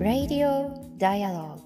Radio Dialogue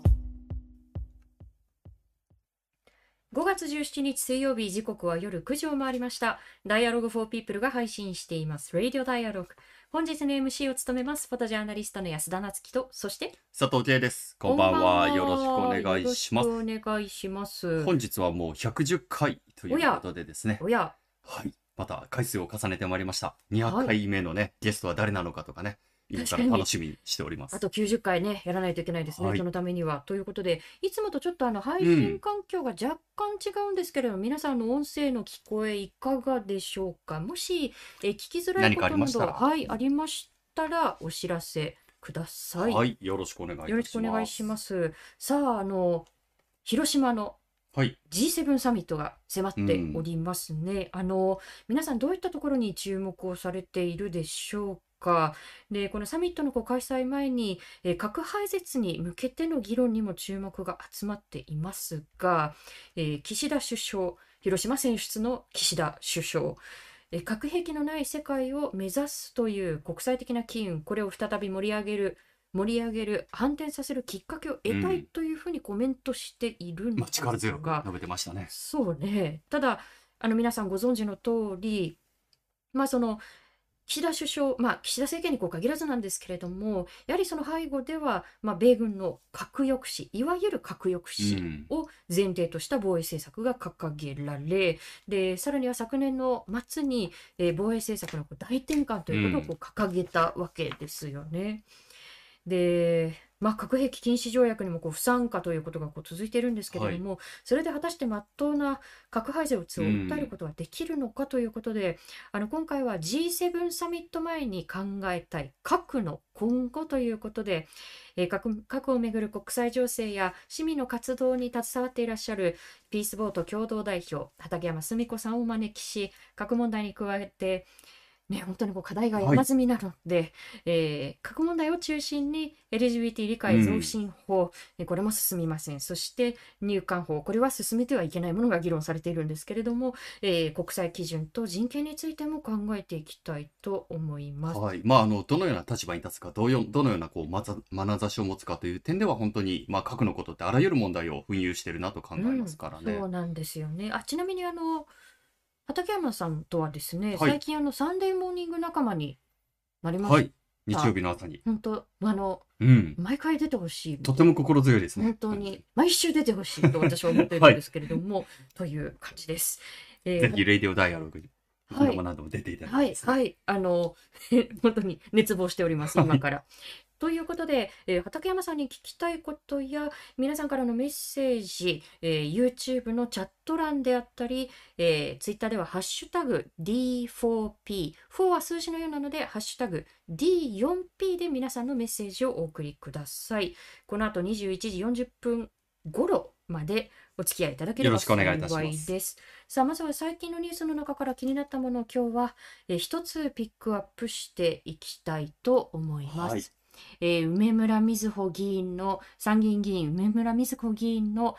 5月17日水曜日時刻は夜9時を回りました。Dialogue for People が配信しています。Radio Dialogue。本日の MC を務めます。フォトジャーナリストの安田夏樹と、そして、佐藤圭です。こんばんは。よろしくお願いします。よろしくお願いします。本日はもう110回ということでですね。おや、はい。また回数を重ねてまいりました。200回目のね、ゲストは誰なのかとかね、今から楽しみにしております。あと90回ね、やらないといけないですね、はいそのためには。ということで、いつもとちょっとあの配信環境が若干違うんですけれども、皆さんの音声の聞こえいかがでしょうか？もし、え聞きづらい何ことなど、はい、ありましたらお知らせください。はい。よろしくお願いします。よろしくお願いします。さあ、あの、広島のはい。G7 サミットが迫っておりますね。あの、皆さんどういったところに注目をされているでしょうか？で、このサミットのこう開催前に、えー核廃絶に向けての議論にも注目が集まっていますが、えー岸田首相、広島選出の岸田首相、えー核兵器のない世界を目指すという国際的な機運、これを再び盛り上げる、盛り上げる、反転させるきっかけを得たいというふうにコメントしているんまあ、です力強くが、述べてましたね。そうね。ただ、あの皆さんご存知の通り、まあその、岸田首相、まあ岸田政権にこう限らずなんですけれども、やはりその背後では、まあ米軍の核抑止、いわゆる核抑う止ん。を前提とした防衛政策が掲げられ、で、さらには昨年の末に、えー防衛政策のこう大転換ということをこう掲げたわけですよね。で、まあ、核兵器禁止条約にもこう不参加ということがこう続いているんですけれども、それで果たして真っ当な核廃絶を訴えることができるのかということで、あの今回は G7 サミット前に考えたい核の今後ということで、えー核核をめぐる国際情勢や市民の活動に携わっていらっしゃるピースボート共同代表畠山澄子さんをお招きし核問題に加えてね、本当にこう課題が山積みなので、えー核問題を中心に LGBT 理解増進法、えこれも進みません。そして入管法、これは進めてはいけないものが議論されているんですけれども、えー国際基準と人権についても考えていきたいと思います。はい。まあ、あの、どのような立場に立つか、どうよどのような、こう、まざ、眼差しを持つかという点では、本当に、まあ、核のことってあらゆる問題を紛糾してるなと考えますからね。そうなんですよね。あ、ちなみにあの、畠山さんとはですね、はい最近あの、サンデーモーニング仲間になりました。はい。日曜日の朝に。本当、あの、うん。毎回出てほしい。とても心強いですね。本当に、毎週出てほしいと私は思っているんですけれども、という感じです。えーぜひ、レディオダイアログに、はい何度も何度も出ていただはいい、てですね。はい、あの、本当に熱望しております、今から。ということで、えー畠山さんに聞きたいことや、皆さんからのメッセージ、えー YouTube のチャット欄であったり、えー、Twitter ではハッシュタグ D4P、4は数字のようなので、ハッシュタグ D4P で皆さんのメッセージをお送りください。この後21時40分頃までお付き合いいただければよろしくお願いいたします幸いです。さあ、まずは最近のニュースの中から気になったものを今日は、えー一つピックアップしていきたいと思います。はいえー梅村みずほ議員の参議院議員梅村みずほ議員の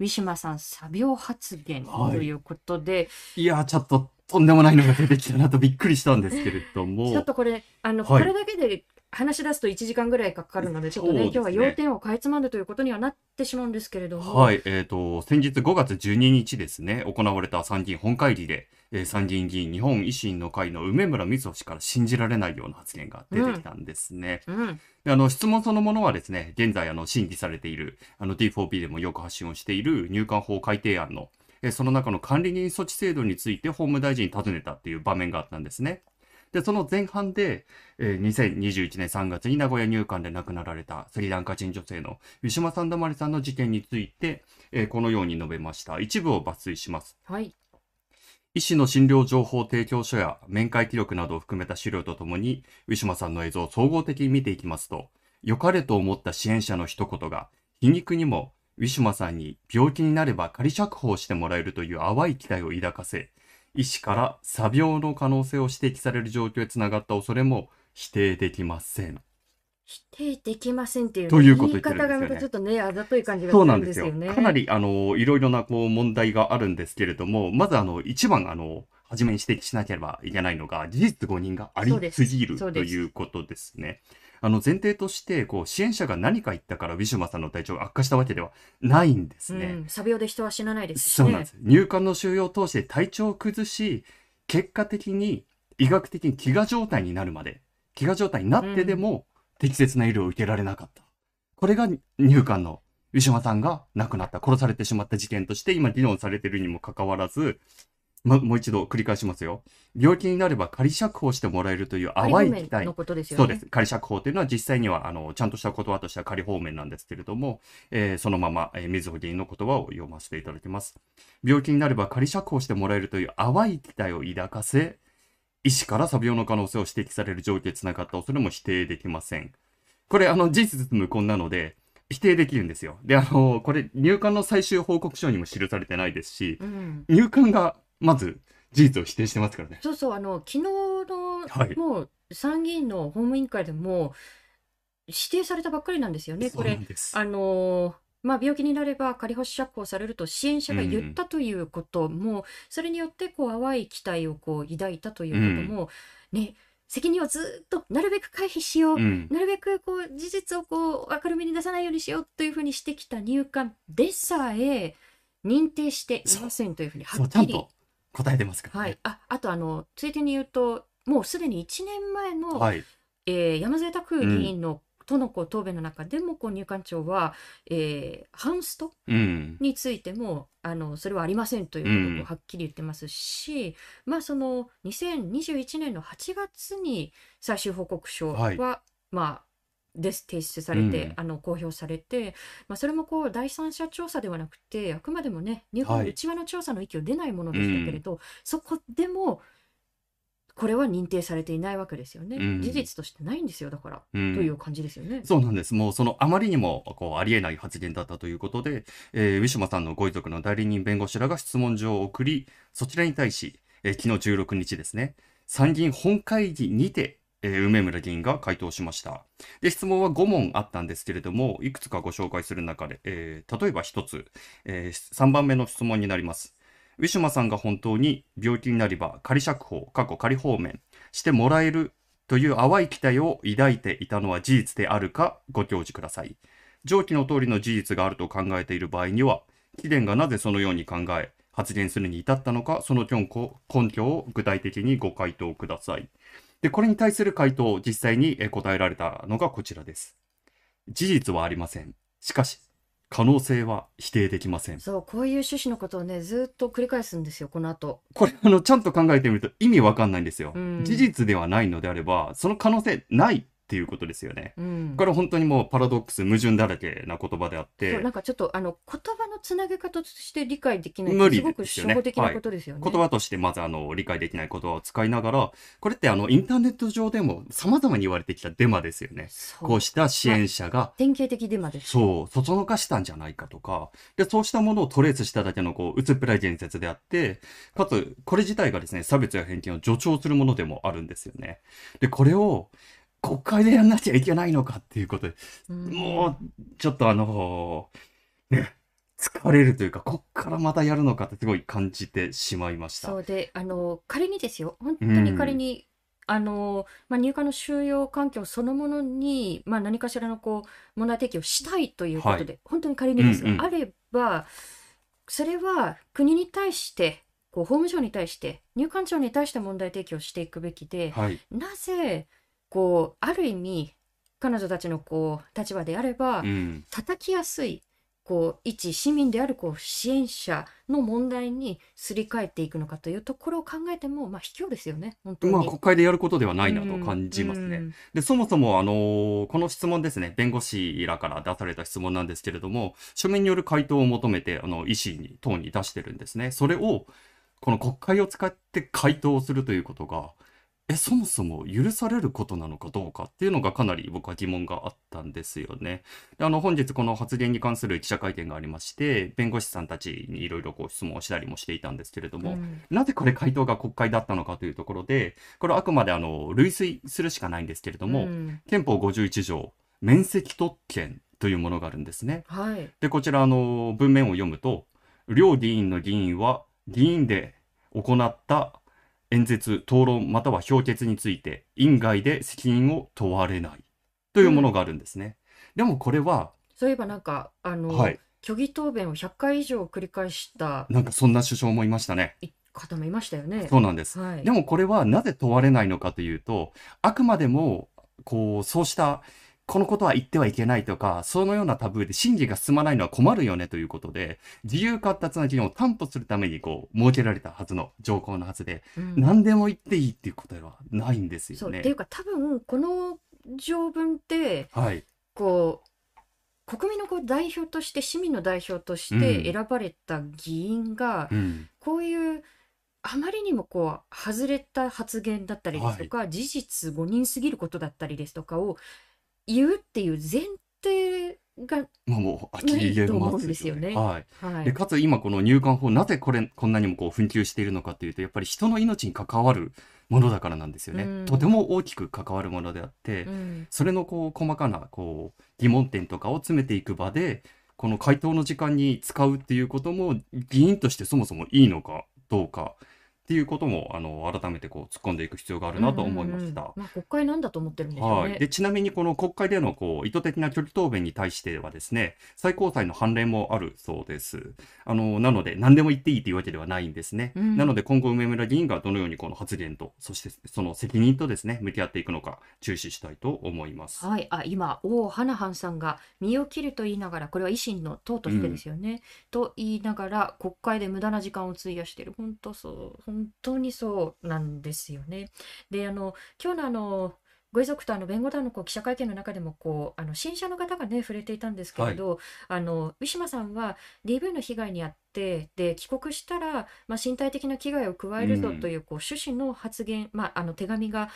ウィシュマさん作病発言はい。ということで、いやー、ちょっと、とんでもないのが出てきたなとびっくりしたんですけれども。ちょっとこれあの、はい。これだけで話し出すと1時間ぐらいかかるのでちょっとねね今日は要点をかいつまんでということにはなってしまうんですけれども、はい、えっ、と、先日5月12日ですね、行われた参議院本会議で、えー参議院議員日本維新の会の梅村みずほ氏から信じられないような発言が出てきたんですね。うん、であの、質問そのものはですね、現在、あの、審議されている、あの、D4P でもよく発信をしている入管法改定案の、えーその中の管理人措置制度について法務大臣に尋ねたっていう場面があったんですね。で、その前半で、えー2021年3月に名古屋入管で亡くなられたスリランカ人女性のウィシュマ・サンダマリさんの事件について、えーこのように述べました。一部を抜粋します。はい医師の診療情報提供書や面会記録などを含めた資料とともに、ウィシュマさんの映像を総合的に見ていきますと、良かれと思った支援者の一言が、皮肉にも、ウィシュマさんに病気になれば仮釈放してもらえるという淡い期待を抱かせ、医師から詐病の可能性を指摘される状況へつながった恐れも否定できません。否定できませんっていう,、ということ言い言ってるんですよね方がまたちょっとねあざとい感じがするそうなんんですよ。ですよね。かなり、あの、いろいろな、こう、問題があるんですけれども、まず、あの、一番、あの、初めに指摘しなければいけないのが、事実誤認がありすぎるということですね。あの前提として、こう支援者が何か言ったからウィシュマさんの体調が悪化したわけではないんですね。うん、サビオで人は死なないですしね。そうなんです。入管の収容を通して体調を崩し、結果的に医学的に飢餓状態になるまで、飢餓状態になってでも適切な医療を受けられなかった。これが入管のウィシュマさんが亡くなった、殺されてしまった事件として今議論されているにもかかわらず、ま、もう一度繰り返しますよ。病気になれば仮釈放してもらえるという淡い期待の。ことですよね。そうです。仮釈放というのは実際には、あの、ちゃんとした言葉としては仮放免なんですけれども、えーそのまま、えー、水穂議員の言葉を読ませていただきます。病気になれば仮釈放してもらえるという淡い期待を抱かせ、医師からサビ病の可能性を指摘される状況につながった恐れも否定できません。これ、あの、事実無根なので、否定できるんですよ。で、あの、これ、入管の最終報告書にも記されてないですし、うん。入管が、まず、事実を否定してますからね。そうそう、あの、昨日の、はいもう参議院の法務委員会でも、指定されたばっかりなんですよね。こそうなれ、んです。あのーまあ、病気になれば仮保守釈放されると支援者が言ったということも、それによってこう淡い期待をこう抱いたということも、ね、責任をずっとなるべく回避しよう、うん。なるべくこう事実をこう明るみに出さないようにしようというふうにしてきた入管でさえ認定していませんというふうにはそう、っきりちゃんと答えてますからね。はい、ああとあのついでに言うともうすでに1年前の、はい。えー山添拓議員の、とのこう答弁の中でもこう入管庁は、えーハンストうん。についてもあのそれはありませんということをはっきり言ってますし、まあその2021年の8月に最終報告書は、はいまあです提出されて、うん。あの公表されて、まあ、それもこう第三者調査ではなくてあくまでもね入管はい。の内輪の調査の域を出ないものでしたけれど、そこでもこれは認定されていないわけですよね、うん。事実としてないんですよだから、うん。という感じですよね。そうなんです。もうそのあまりにもこうありえない発言だったということで、えーウィシュマさんのご遺族の代理人弁護士らが質問状を送り、そちらに対し、えー昨日16日ですね、参議院本会議にて、えー梅村議員が回答しました。で、質問は5問あったんですけれども、いくつかご紹介する中で、えー例えば1つ、え3番目の質問になります。ウィシュマさんが本当に病気になれば仮釈放、過去仮放免してもらえるという淡い期待を抱いていたのは事実であるかご教示ください。上記の通りの事実があると考えている場合には、貴殿がなぜそのように考え、発言するに至ったのか、その根拠を具体的にご回答ください。で、これに対する回答、実際にえ答えられたのがこちらです。事実はありません。しかし、可能性は否定できません。そうこういう趣旨のことをねずっと繰り返すんですよこの後これ、あの、ちゃんと考えてみると意味わかんないんですよ。うん事実ではないのであれば、その可能性ないっていうことですよね。うんこれは本当にもうパラドックス、矛盾だらけな言葉であっそうてな、んかちょっとあの言葉のつなげ方として理解できない無理すごくですよね初歩的なことですよね。言葉としてまずあの理解できない言葉を使いながら、これってあのインターネット上でも様々に言われてきたデマですよね。そうこうした支援者が、典型的デマです。そう、そそのかしたんじゃないかとか、で、そうしたものをトレースしただけのこう、薄っぺらい言説であって、かつ、これ自体がですね、差別や偏見を助長するものでもあるんですよね。で、これを、国会でやんなきゃいけないのかっていうことで、うん。もう、ちょっとあのね、疲れるというか、こっからまたやるのかってすごい感じてしまいました。そうであの仮にですよ。本当に仮に、あのまあ、入管の収容環境そのものに、まあ、何かしらのこう問題提起をしたいということで、本当に仮にですが、うんうん。あればそれは国に対してこう法務省に対して入管庁に対して問題提起をしていくべきで、はい。なぜこうある意味彼女たちのこう立場であれば、うん。叩きやすいこう一市民であるこう支援者の問題にすり替えていくのかというところを考えても、まあ、卑怯ですよね本当に。まあ、国会でやることではないなと感じますね。うんで、そもそも、あのーこの質問ですね、弁護士らから出された質問なんですけれども、書面による回答を求めて、あの、医師に、等に出してるんですね。それを、この国会を使って回答するということが、え、そもそも許されることなのかどうかっていうのがかなり僕は疑問があったんですよね。であの、本日この発言に関する記者会見がありまして、弁護士さんたちにいろいろこう質問をしたりもしていたんですけれども、うんなぜこれ回答が国会だったのかというところで、これはあくまであの、類推するしかないんですけれども、うん憲法51条、免責特権というものがあるんですね。はいで、こちらあの、文面を読むと、両議員の議員は議員で行った、演説、討論または評決について、院外で責任を問われないというものがあるんですね。でもこれは、そういえばなんか、あの、はい、虚偽答弁を100回以上繰り返したなんかそんな首相もいましたね。方もいましたよね。そうなんです。はい。でもこれはなぜ問われないのかというと、あくまでも、こう、そうした、このことは言ってはいけないとか、そのようなタブーで審議が進まないのは困るよねということで、自由闊達な議論を担保するために、こう、設けられたはずの条項のはずで、うん何でも言っていいっていうことではないんですよね。っていうか多分、この条文って、はい。こう、国民のこう代表として、市民の代表としてうん選ばれた議員が、うん。こういう、あまりにもこう、外れた発言だったりですとか、事実誤認すぎることだったりですとかを言うっていう前提が、まあもう、あきり言えないと思うんますですよねはい。で、はい。かつ今この入管法、なぜこれ、こんなにもこう紛糾しているのかというと、やっぱり人の命に関わるものだからなんですよね。うんとても大きく関わるものであって、うんそれのこう細かなこう疑問点とかを詰めていく場で、この回答の時間に使うっていうことも、議員としてそもそもいいのかどうかっていうことも、あの、改めてこう突っ込んでいく必要があるなと思いました。うんうん。うんまあ、国会なんだと思ってるんでしょうね。はい、でちなみにこの国会でのこう意図的な距離答弁に対してはですね最高裁の判例もあるそうです。あのなので何でも言っていいというわけではないんですね、うん。なので今後梅村議員がどのようにこの発言とそしてその責任とですね向き合っていくのか注視したいと思います、はい、あ今、王花ハンさんが身を切ると言いながら、これは維新の党としてですよね、と言いながら、国会で無駄な時間を費やしている、本当そう、本当にそうなんですよね。で、あの今日のあのご遺族とあの弁護団のこう記者会見の中でもこうあの新社の方がね触れていたんですけれど、あのウィシュマさんは DV の被害に遭ってで帰国したら、まあ、身体的な危害を加えるぞうんというこう趣旨の発言、まあ、あの手紙が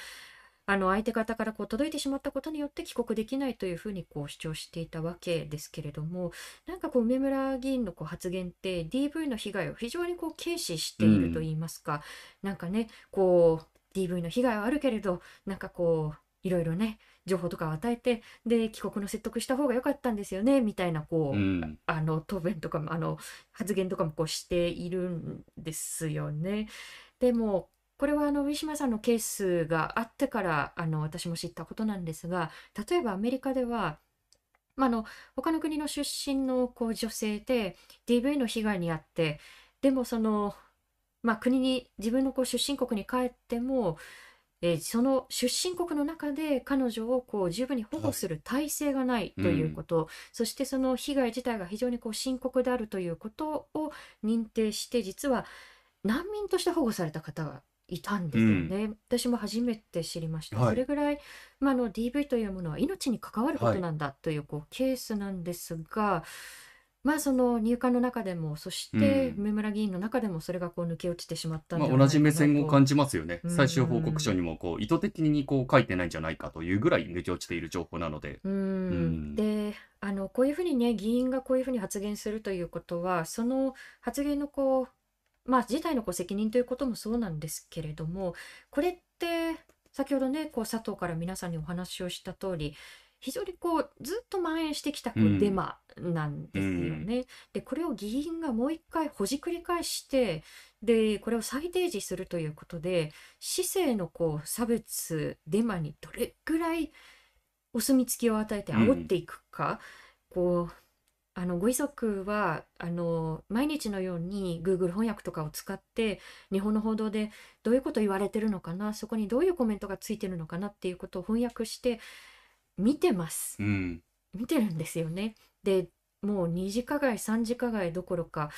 あの相手方からこう届いてしまったことによって帰国できないというふうにこう主張していたわけですけれどもなんかこう梅村議員のこう発言って DV の被害を非常にこう軽視しているといいますか、なんかねこう DV の被害はあるけれどなんかこういろいろね情報とかを与えてで帰国の説得した方が良かったんですよねみたいなこう、うんあの答弁とかもあの発言とかもこうしているんですよね。でもこれはあのウィシュマさんのケースがあってからあの私も知ったことなんですが例えばアメリカでは、まあ、あの他の国の出身のこう女性で DV の被害に遭ってでもその、まあ、国に自分のこう出身国に帰ってもえーその出身国の中で彼女をこう十分に保護する体制がないということ、そしてその被害自体が非常にこう深刻であるということを認定して実は難民として保護された方がいたんですよね、私も初めて知りました、はい。それぐらい、まあ、あの DV というものは命に関わることなんだというこうケースなんですが、まあその入管の中でもそしてうん。梅村議員の中でもそれがこう抜け落ちてしまったまあ、同じ目線を感じますよね。うん。最終報告書にもこう意図的にこう書いてないんじゃないかというぐらい抜け落ちている情報なので。うん。ん。であのこういうふうにね議員がこういうふうに発言するということはその発言のこうまあ自体のこう責任ということもそうなんですけれどもこれって先ほどねこう佐藤から皆さんにお話をした通り非常にこうずっと蔓延してきたこううんデマなんですよね。でこれを議員がもう一回ほじくり返してでこれを再提示するということで市政のこう差別デマにどれぐらいお墨付きを与えて煽っていくか、こうあのご遺族はあの毎日のように Google 翻訳とかを使って日本の報道でどういうこと言われてるのかなそこにどういうコメントがついてるのかなっていうことを翻訳して見てますうん。見てるんですよね。でもう2次加害3次加害どころか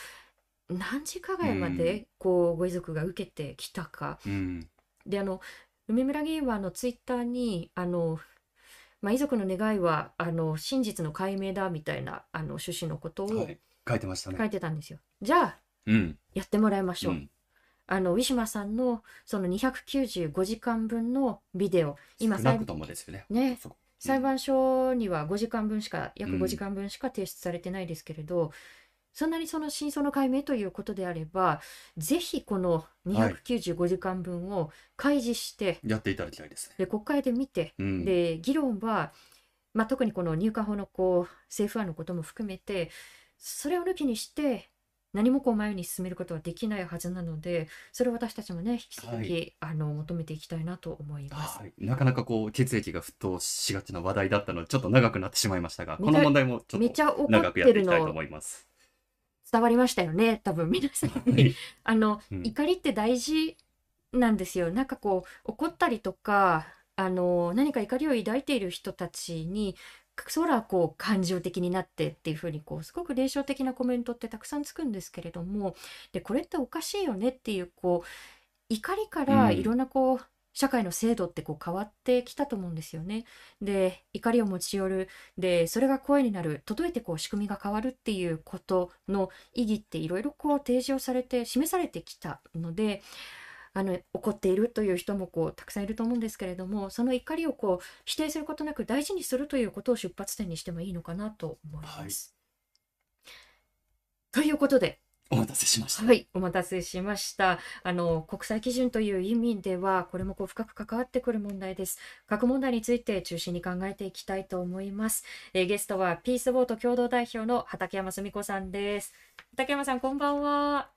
何次加害まうんでこうご遺族が受けてきたか。うん。であの梅村議員はあのツイッターにあの、まあ、遺族の願いはあの真実の解明だみたいなあの趣旨のことをはい。書いてました書ね。いてたんですよ。じゃあうん。やってもらいましょう。うんあのウィシュマさんのその295時間分のビデオ今裁少なくともですよね。ねそこ裁判所には5時間分しか約うん5時間分しか提出されてないですけれど、そんなにその真相の解明ということであればぜひこの295時間分を開示して、やっていただきたいですね。で国会で見て、うん。で議論は、まあ、特にこの入管法のこう政府案のことも含めてそれを抜きにして何もこう前に進めることはできないはずなのでそれを私たちもね引き続き、はいあの求めていきたいなと思います。はい、なかなかこう血液が沸騰しがちな話題だったのでちょっと長くなってしまいましたがこの問題もちょっとめちゃ怒長くやってていきたいとの思います。伝わりましたよね多分皆さんに。はいあの、うん怒りって大事なんですよ。なんかこう怒ったりとかあの何か怒りを抱いている人たちにそらこう感情的になってっていうふうにこうすごく霊障的なコメントってたくさんつくんですけれどもでこれっておかしいよねっていうこう怒りからうんいろんなこう、社会の制度ってこう変わってきたと思うんですよね。で怒りを持ち寄るでそれが声になる届いてこう仕組みが変わるっていうことの意義っていろいろこう提示をされて示されてきたのであの怒っているという人もこうたくさんいると思うんですけれどもその怒りをこう否定することなく大事にするということを出発点にしてもいいのかなと思います。ということでお待たせしました。はい、お待たせしました。あの、国際基準という意味では、これもこう深く関わってくる問題です。核問題について中心に考えていきたいと思います。えーゲストはピースボート共同代表の畠山澄子さんです。畠山さん、こんばんは。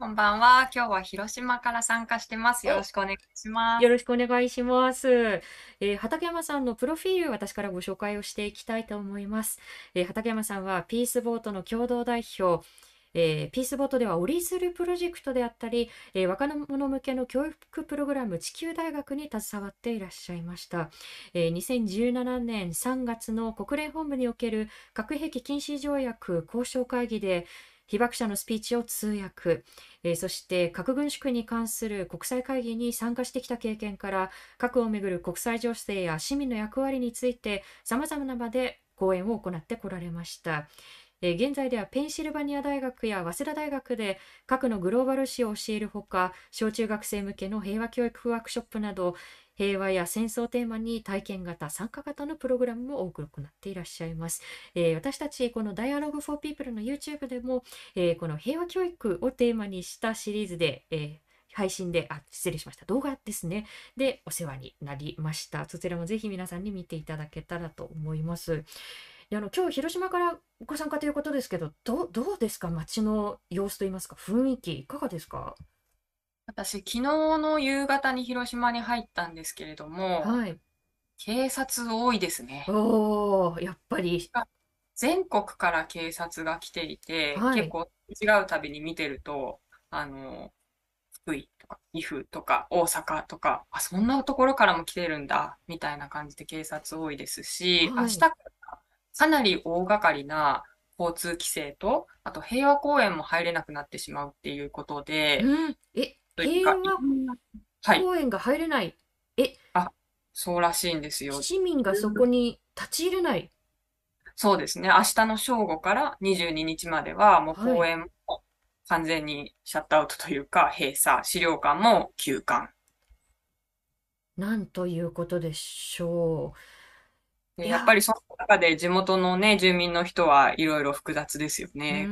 こんばんは。今日は広島から参加してます。よろしくお願いします。よろしくお願いします。えー畠山さんのプロフィール、私からご紹介をしていきたいと思います。えー畠山さんはピースボートの共同代表、えーピースボートでは折り鶴プロジェクトであったり、えー若者向けの教育プログラム地球大学に携わっていらっしゃいました。えー2017年3月の国連本部における核兵器禁止条約交渉会議で被爆者のスピーチを通訳、えーそして核軍縮に関する国際会議に参加してきた経験から核をめぐる国際情勢や市民の役割についてさまざまな場で講演を行ってこられました。えー現在ではペンシルバニア大学や早稲田大学で核のグローバル史を教えるほか小中学生向けの平和教育ワークショップなど平和や戦争をテーマに体験型参加型のプログラムも多く行っていらっしゃいます。えー私たちこの Dialogue for People の YouTube でも、えーこの平和教育をテーマにしたシリーズで、えー配信で、あ、失礼しました。動画ですね。で、お世話になりました。そちらもぜひ皆さんに見ていただけたらと思います。であの今日広島からご参加ということですけど、どうどうですか？街の様子といいますか、雰囲気いかがですか？私、昨日の夕方に広島に入ったんですけれども、はい。警察多いですね。おー、やっぱり。全国から警察が来ていて、はい結構違うたびに見てると、あの、福井とか岐阜とか大阪とか、あ、そんなところからも来てるんだ、みたいな感じで警察多いですし、はい明日からかなり大掛かりな交通規制と、あと平和公園も入れなくなってしまうっていうことで、うん。え、というか平和はい、公園が入れない？そうらしいんですよ。市民がそこに立ち入れない？そうですね。明日の正午から22日までは、もうはい公園も完全にシャットアウトというか、閉鎖、資料館も休館。なんということでしょや。やっぱりその中で地元のね、住民の人はいろいろ複雑ですよね。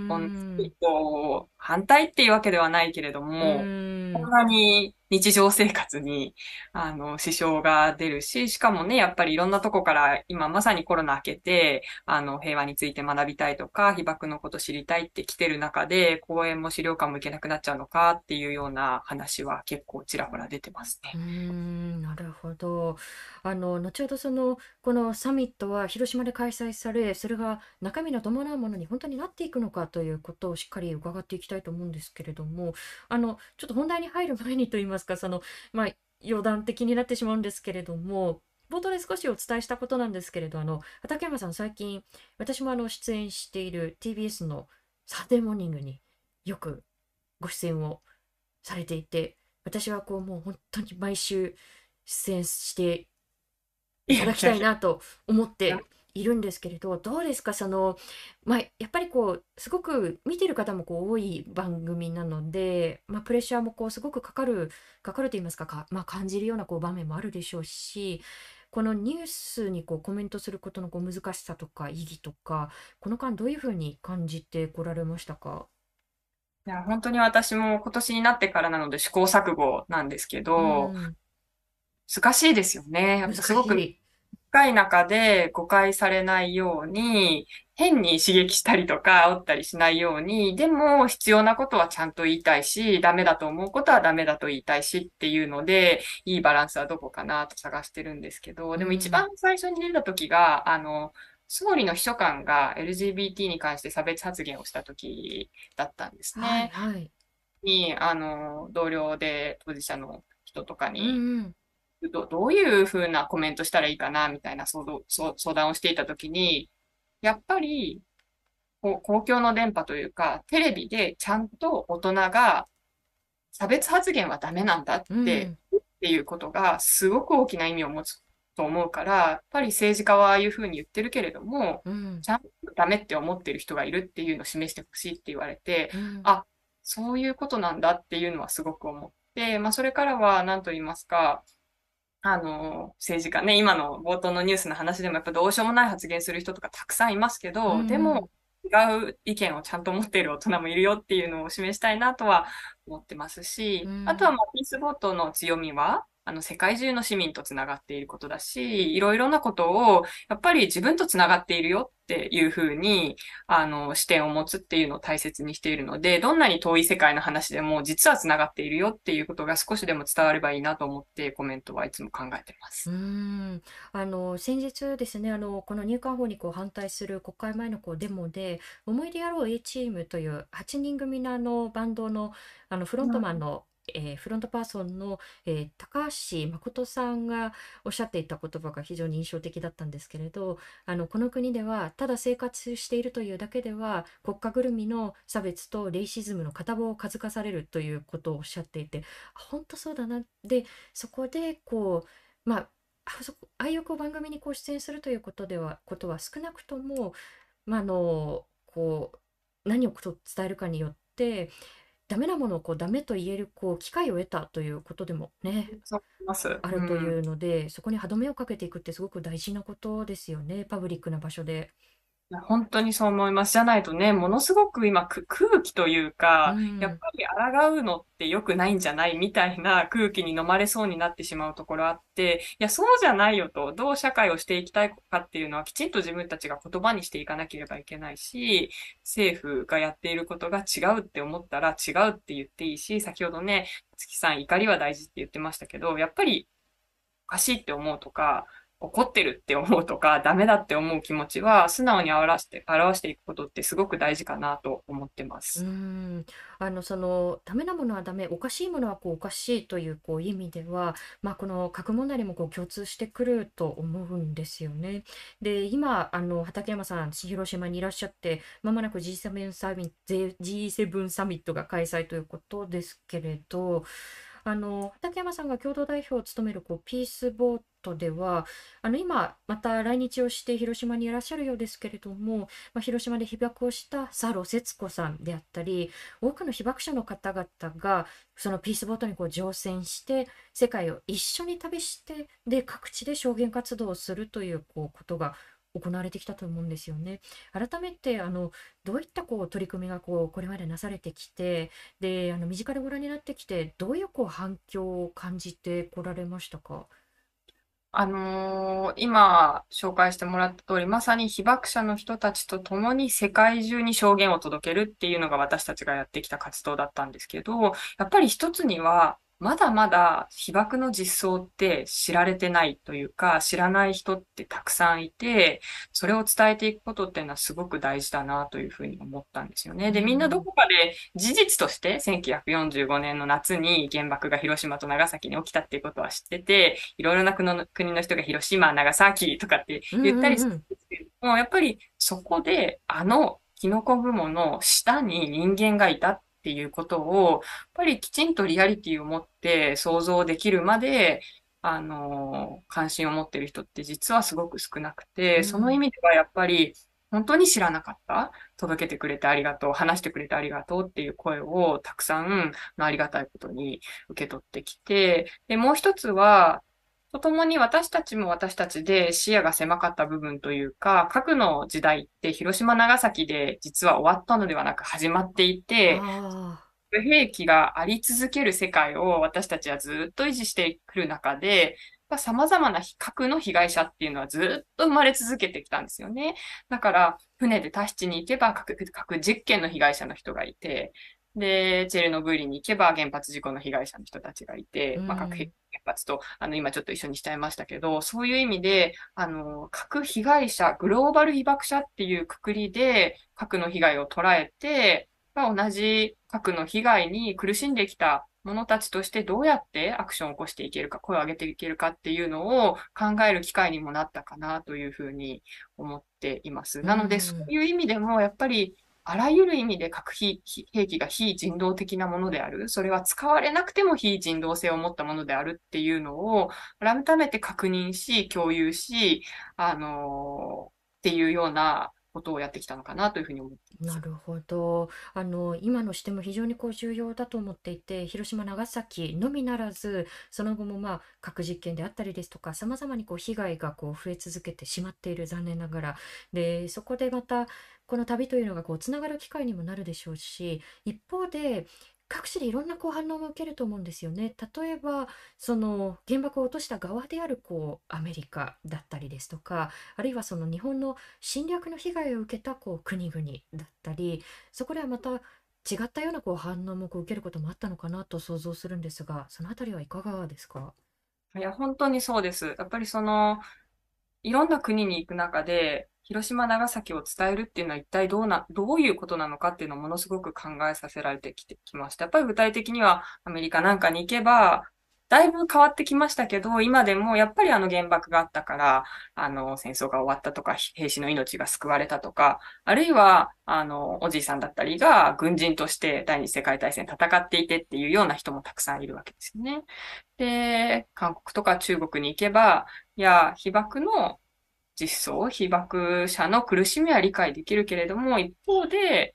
反対っていうわけではないけれどう。も、こんなに日常生活に、あの、支障が出るし、しかもね、やっぱりいろんなとこから、今まさにコロナ明けて、あの、平和について学びたいとか、被爆のこと知りたいって来てる中で、公園も資料館も行けなくなっちゃうのかっていうような話は結構ちらほら出てますねうー。ん、なるほど。あの、後ほどその、このサミットは広島で開催され、それが中身の伴うものに本当になっていくのかということをしっかり伺っていきたいと思うんですけれども、あの、ちょっと本題に入る前にといますか、その、まあ、余談的になってしまうんですけれども、冒頭で少しお伝えしたことなんですけれど、あの、畠山さん、最近、私もあの、出演している TBS のサテモーニングによくご出演をされていて、私はこう、もう本当に毎週出演していただきたいなと思っているんですけれど、どうですか、その、まあ、やっぱりこう、すごく見てる方もこう多い番組なので、まあ、プレッシャーもこう、すごくかかる、かかると言いますか、か、まあ、感じるようなこう場面もあるでしょうし、このニュースにこうコメントすることのこう難しさとか意義とか、この間どういうふうに感じてこられましたか？いや、本当に私も今年になってからなので試行錯誤なんですけど、うん難しいですよね。やっぱすごく。深い中で誤解されないように、変に刺激したりとか、煽ったりしないように、でも必要なことはちゃんと言いたいし、ダメだと思うことはダメだと言いたいしっていうので、いいバランスはどこかなと探してるんですけど、でも一番最初に出た時が、あの、総理の秘書官が LGBT に関して差別発言をした時だったんですね。はいはい。に、あの、同僚で当事者の人とかうんに、うん。どどういうふうなコメントしたらいいかな、みたいな相談相相談をしていたときに、やっぱり、公共の電波というか、テレビでちゃんと大人が差別発言はダメなんだって、うん。っていうことがすごく大きな意味を持つと思うから、やっぱり政治家はああいうふうに言ってるけれども、うん。ちゃんとダメって思ってる人がいるっていうのを示してほしいって言われて、うん。あそういうことなんだっていうのはすごく思って、まあ、それからは何と言いますか、あの、政治家ね、今の冒頭のニュースの話でもやっぱどうしようもない発言する人とかたくさんいますけど、うんでも違う意見をちゃんと持っている大人もいるよっていうのを示したいなとは思ってますし、うん。あとはまあピースボートの強みは、あの世界中の市民とつながっていることだし、いろいろなことをやっぱり自分とつながっているよっていうふうにあの、視点を持つっていうのを大切にしているので、どんなに遠い世界の話でも実は繋がっているよっていうことが少しでも伝わればいいなと思ってコメントはいつも考えてます。うーんあの先日ですねあのこの入管法にこう反対する国会前のこうデモで「思い出やろう A チーム」という8人組のあのバンドのあのフロントマンの、えーフロントパーソンの、えー高橋誠さんがおっしゃっていた言葉が非常に印象的だったんですけれどあのこの国ではただ生活しているというだけでは国家ぐるみの差別とレイシズムの片棒を数かされるということをおっしゃっていて本当そうだな。でそこでこうまああいう番組にこう出演するということではことは少なくとも、まあ、のこう何を伝えるかによってダメなものをこうダメと言えるこう機会を得たということでもねそう思います。あるとうんいうので、そこに歯止めをかけていくってすごく大事なことですよねパブリックな場所で。本当にそう思います。じゃないとね、ものすごく今く空気というか、うんやっぱり抗うのって良くないんじゃないみたいな空気に飲まれそうになってしまうところあって、いや、そうじゃないよと、どう社会をしていきたいかっていうのはきちんと自分たちが言葉にしていかなければいけないし、政府がやっていることが違うって思ったら違うって言っていいし、先ほどね、月さん怒りは大事って言ってましたけど、やっぱりおかしいって思うとか、怒ってるって思うとか、ダメだって思う気持ちは素直に表して、表していくことってすごく大事かなと思ってまうす。んあのそのダメなものはダメおかしいものはこうおかしいというこう意味では、まあ、この核問題にもこう共通してくると思うんですよね。で今あの畠山さん広島にいらっしゃってまもなく G7 サミット G7 サミットが開催ということですけれどあの畠山さんが共同代表を務めるこうピースボートではあの今また来日をして広島にいらっしゃるようですけれども、まあ、広島で被爆をした佐呂節子さんであったり多くの被爆者の方々がそのピースボートにこう乗船して世界を一緒に旅してで各地で証言活動をするというこうことが行われてきたと思うんですよね。改めてあのどういったこう取り組みがこうこれまでなされてきてであの身近でご覧になってきてどういうこう反響を感じてこられましたか？あのー今紹介してもらった通り、まさに被爆者の人たちと共に世界中に証言を届けるっていうのが私たちがやってきた活動だったんですけど、やっぱり一つには、まだまだ被爆の実相って知られてないというか、知らない人ってたくさんいて、それを伝えていくことっていうのはすごく大事だなというふうに思ったんですよね。で、みんなどこかで事実として1945年の夏に原爆が広島と長崎に起きたっていうことは知ってて、いろいろな国の国の人が広島、長崎とかって言ったりするんですけれども、やっぱりそこであのキノコ雲の下に人間がいたっていうことを、やっぱりきちんとリアリティを持って想像できるまで、あの、関心を持ってる人って実はすごく少なくうて、ん。その意味ではやっぱり本当に知らなかった、届けてくれてありがとう、話してくれてありがとうっていう声をたくさんありがたいことに受け取ってきて、で、もう一つは、とともに私たちも私たちで視野が狭かった部分というか、核の時代って広島、長崎で実は終わったのではなく始まっていて、あ核兵器があり続ける世界を私たちはずっと維持してくる中で、様々な核の被害者っていうのはずっと生まれ続けてきたんですよね。だから、船でタヒチに行けば核核実験の被害者の人がいて、で、チェルノブイリに行けば原発事故の被害者の人たちがいて、まあ、核原発と、あの、今ちょっと一緒にしちゃいましたけど、そういう意味で、あの、核被害者、グローバル被爆者っていうくくりで、核の被害を捉えて、まあ、同じ核の被害に苦しんできた者たちとしてどうやってアクションを起こしていけるか、声を上げていけるかっていうのを考える機会にもなったかなというふうに思っています。なので、そういう意味でも、やっぱり、あらゆる意味で核兵器が非人道的なものである。それは使われなくても非人道性を持ったものであるっていうのを改めて確認し、共有し、あのー、っていうようなことをやってきたのかなというふうに思っています。なるほど。あの、今の視点も非常にこう重要だと思っていて、広島、長崎のみならず、その後もまあ核実験であったりですとか、様々にこう被害がこう増え続けてしまっている、残念ながら。で、そこでまた、この旅というのがこうつながる機会にもなるでしょうし、一方で、各地でいろんなこう反応も受けると思うんですよね。例えばその原爆を落とした側であるこうアメリカだったりですとかあるいはその日本の侵略の被害を受けたこう国々だったりそこではまた違ったようなこう反応もこう受けることもあったのかなと想像するんですがそのあたりはいかがですか？いや本当にそうです。やっぱりそのいろんな国に行く中で広島、長崎を伝えるっていうのは一体どうな、どういうことなのかっていうのをものすごく考えさせられてきてきました。やっぱり具体的にはアメリカなんかに行けば、だいぶ変わってきましたけど、今でもやっぱりあの原爆があったから、あの戦争が終わったとか、兵士の命が救われたとか、あるいは、あの、おじいさんだったりが軍人として第二次世界大戦戦っていてっていうような人もたくさんいるわけですよね。で、韓国とか中国に行けば、いや、被爆の実相、被爆者の苦しみは理解できるけれども、一方で、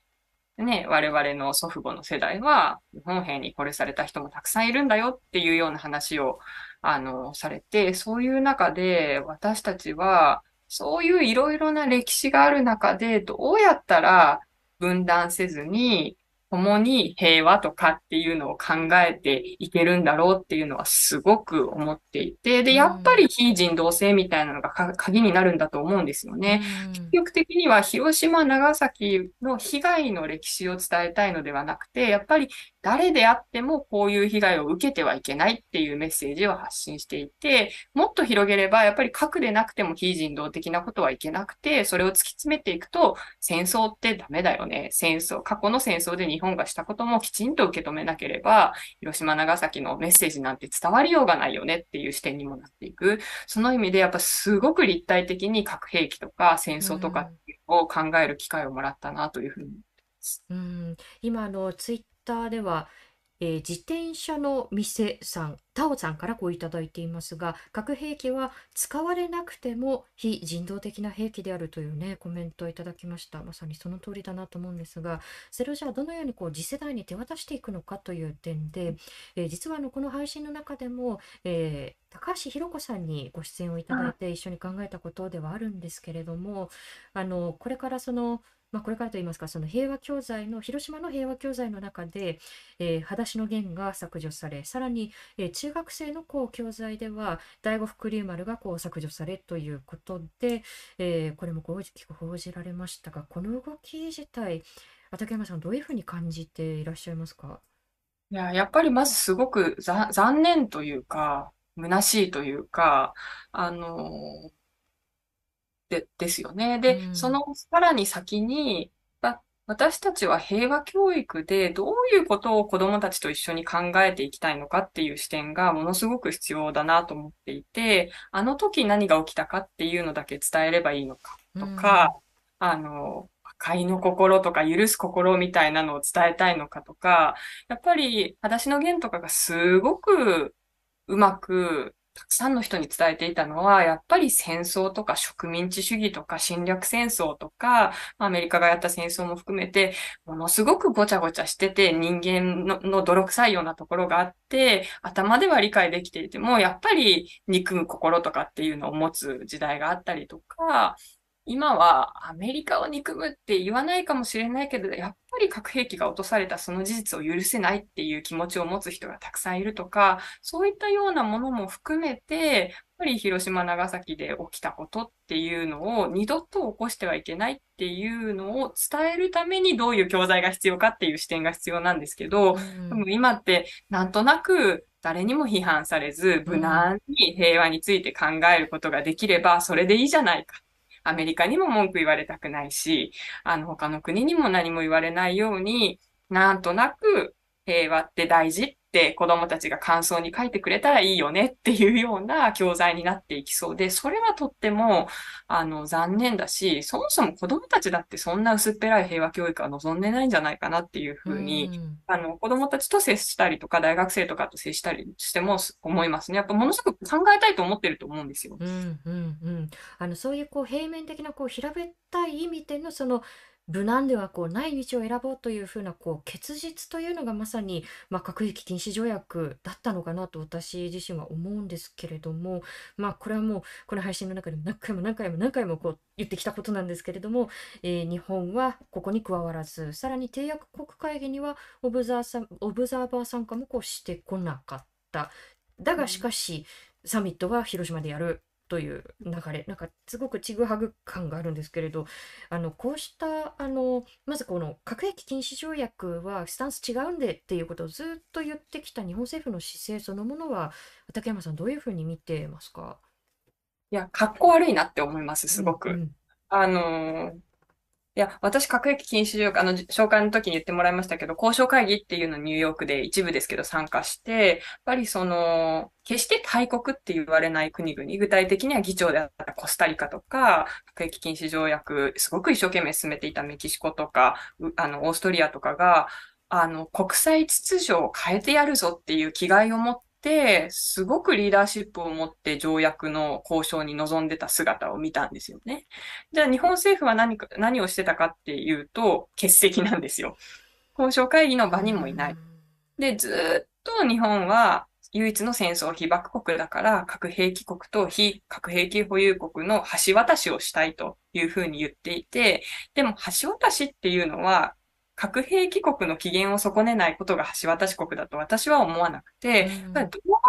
ね、我々の祖父母の世代は、日本兵にこれされた人もたくさんいるんだよっていうような話を、あの、されて、そういう中で私たちは、そういういろいろな歴史がある中で、どうやったら分断せずに、共に平和とかっていうのを考えていけるんだろうっていうのはすごく思っていて、で、やっぱり非人道性みたいなのが鍵になるんだと思うんですよね。結局的には広島、長崎の被害の歴史を伝えたいのではなくて、やっぱり誰であってもこういう被害を受けてはいけないっていうメッセージを発信していて、もっと広げれば、やっぱり核でなくても非人道的なことはいけなくて、それを突き詰めていくと、戦争ってダメだよね。戦争、過去の戦争で日本がしたこともきちんと受け止めなければ、広島、長崎のメッセージなんて伝わりようがないよねっていう視点にもなっていく。その意味で、やっぱすごく立体的に核兵器とか戦争とかを考える機会をもらったなというふうに思ってます。うん、今のツイッターでは、えー、自転車の店さん、タオさんからこういただいていますが、核兵器は使われなくても非人道的な兵器であるというね、コメントをいただきました。まさにその通りだなと思うんですが、それをじゃあどのようにこう次世代に手渡していくのかという点で、えー、実はあのこの配信の中でも、えー、高橋弘子さんにご出演をいただいて一緒に考えたことではあるんですけれども、あのこれからそのまあ、これからといいますかその平和教材の広島の平和教材の中で、えー、裸足の弦が削除されさらに、えー、中学生のこう教材では第五福竜丸がこう削除されということで、えー、これもこう大きく報じられましたがこの動き自体畠山さんどういうふうに感じていらっしゃいますかいややっぱりまずすごく残念というか虚しいというかあのでですよね。で、うん、そのさらに先に、私たちは平和教育でどういうことを子供たちと一緒に考えていきたいのかっていう視点がものすごく必要だなと思っていて、あの時何が起きたかっていうのだけ伝えればいいのかとか、うん、あの、和解の心とか許す心みたいなのを伝えたいのかとか、やっぱり、裸足の弦とかがすごくうまくたくさんの人に伝えていたのは、やっぱり戦争とか植民地主義とか侵略戦争とか、アメリカがやった戦争も含めて、ものすごくごちゃごちゃしてて、人間のの泥臭いようなところがあって、頭では理解できていても、やっぱり憎む心とかっていうのを持つ時代があったりとか、今はアメリカを憎むって言わないかもしれないけど、やっぱり核兵器が落とされたその事実を許せないっていう気持ちを持つ人がたくさんいるとか、そういったようなものも含めて、やっぱり広島、長崎で起きたことっていうのを二度と起こしてはいけないっていうのを伝えるためにどういう教材が必要かっていう視点が必要なんですけど、でも今ってなんとなく誰にも批判されず、無難に平和について考えることができれば、それでいいじゃないか。アメリカにも文句言われたくないし、あの、他の国にも何も言われないように、なんとなく平和って大事って子供たちが感想に書いてくれたらいいよねっていうような教材になっていきそうで、それはとっても、あの、残念だし、そもそも子供たちだってそんな薄っぺらい平和教育は望んでないんじゃないかなっていうふうに、んあの、子供たちと接したりとか、大学生とかと接したりしても思いますね。やっぱものすごく考えたいと思ってると思うんですよ。うんうんうん、あのそういうこう平面的なこう平べったい意味でのその無難ではこうない道を選ぼうというふうなこう結実というのがまさに、まあ、核兵器禁止条約だったのかなと私自身は思うんですけれども、まあ、これはもうこの配信の中でも何回も何回も何回もこう言ってきたことなんですけれども、えー日本はここに加わらずさらに締約国会議にはオブザーさオブザーバー参加もこうしてこなかった。だがしかし、サミットは広島でやるという流れ、なんかすごくちぐはぐ感があるんですけれど、あのこうしたあのまずこの核兵器禁止条約はスタンス違うんでっていうことをずっと言ってきた日本政府の姿勢そのものは、畠山さん、どういうふうに見てますか？いや、格好悪いなって思います、すごく。うんあのーいや、私、核兵器禁止条約、あの、紹介の時に言ってもらいましたけど、交渉会議っていうのニューヨークで一部ですけど参加して、やっぱりその、決して大国って言われない国々、具体的には議長であったコスタリカとか、核兵器禁止条約、すごく一生懸命進めていたメキシコとか、あの、オーストリアとかが、あの、国際秩序を変えてやるぞっていう気概を持って、すごくリーダーシップを持って条約の交渉に臨んでた姿を見たんですよね。じゃあ日本政府は何か、何をしてたかっていうと、欠席なんですよ。交渉会議の場にもいない。で、ずっと日本は唯一の戦争被爆国だから、核兵器国と非核兵器保有国の橋渡しをしたいというふうに言っていて、でも橋渡しっていうのは、核兵器国の機嫌を損ねないことが橋渡し国だと私は思わなくて、うんど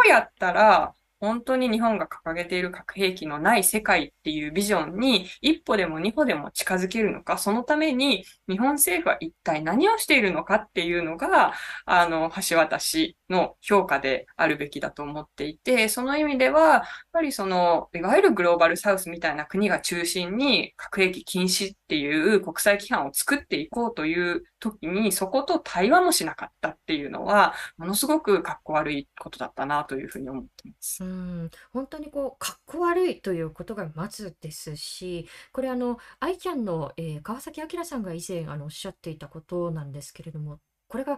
うやったら本当に日本が掲げている核兵器のない世界っていうビジョンに一歩でも二歩でも近づけるのか、そのために日本政府は一体何をしているのかっていうのが、あの、橋渡しの評価であるべきだと思っていて、その意味では、やっぱりその、いわゆるグローバルサウスみたいな国が中心に核兵器禁止っていう国際規範を作っていこうという時に、そこと対話もしなかったっていうのは、ものすごく格好悪いことだったなというふうに思ってます。うん、本当にこう、かっこ悪いということがまずですし、これあの、ICAN の、えー川崎明さんが以前あのおっしゃっていたことなんですけれども、これが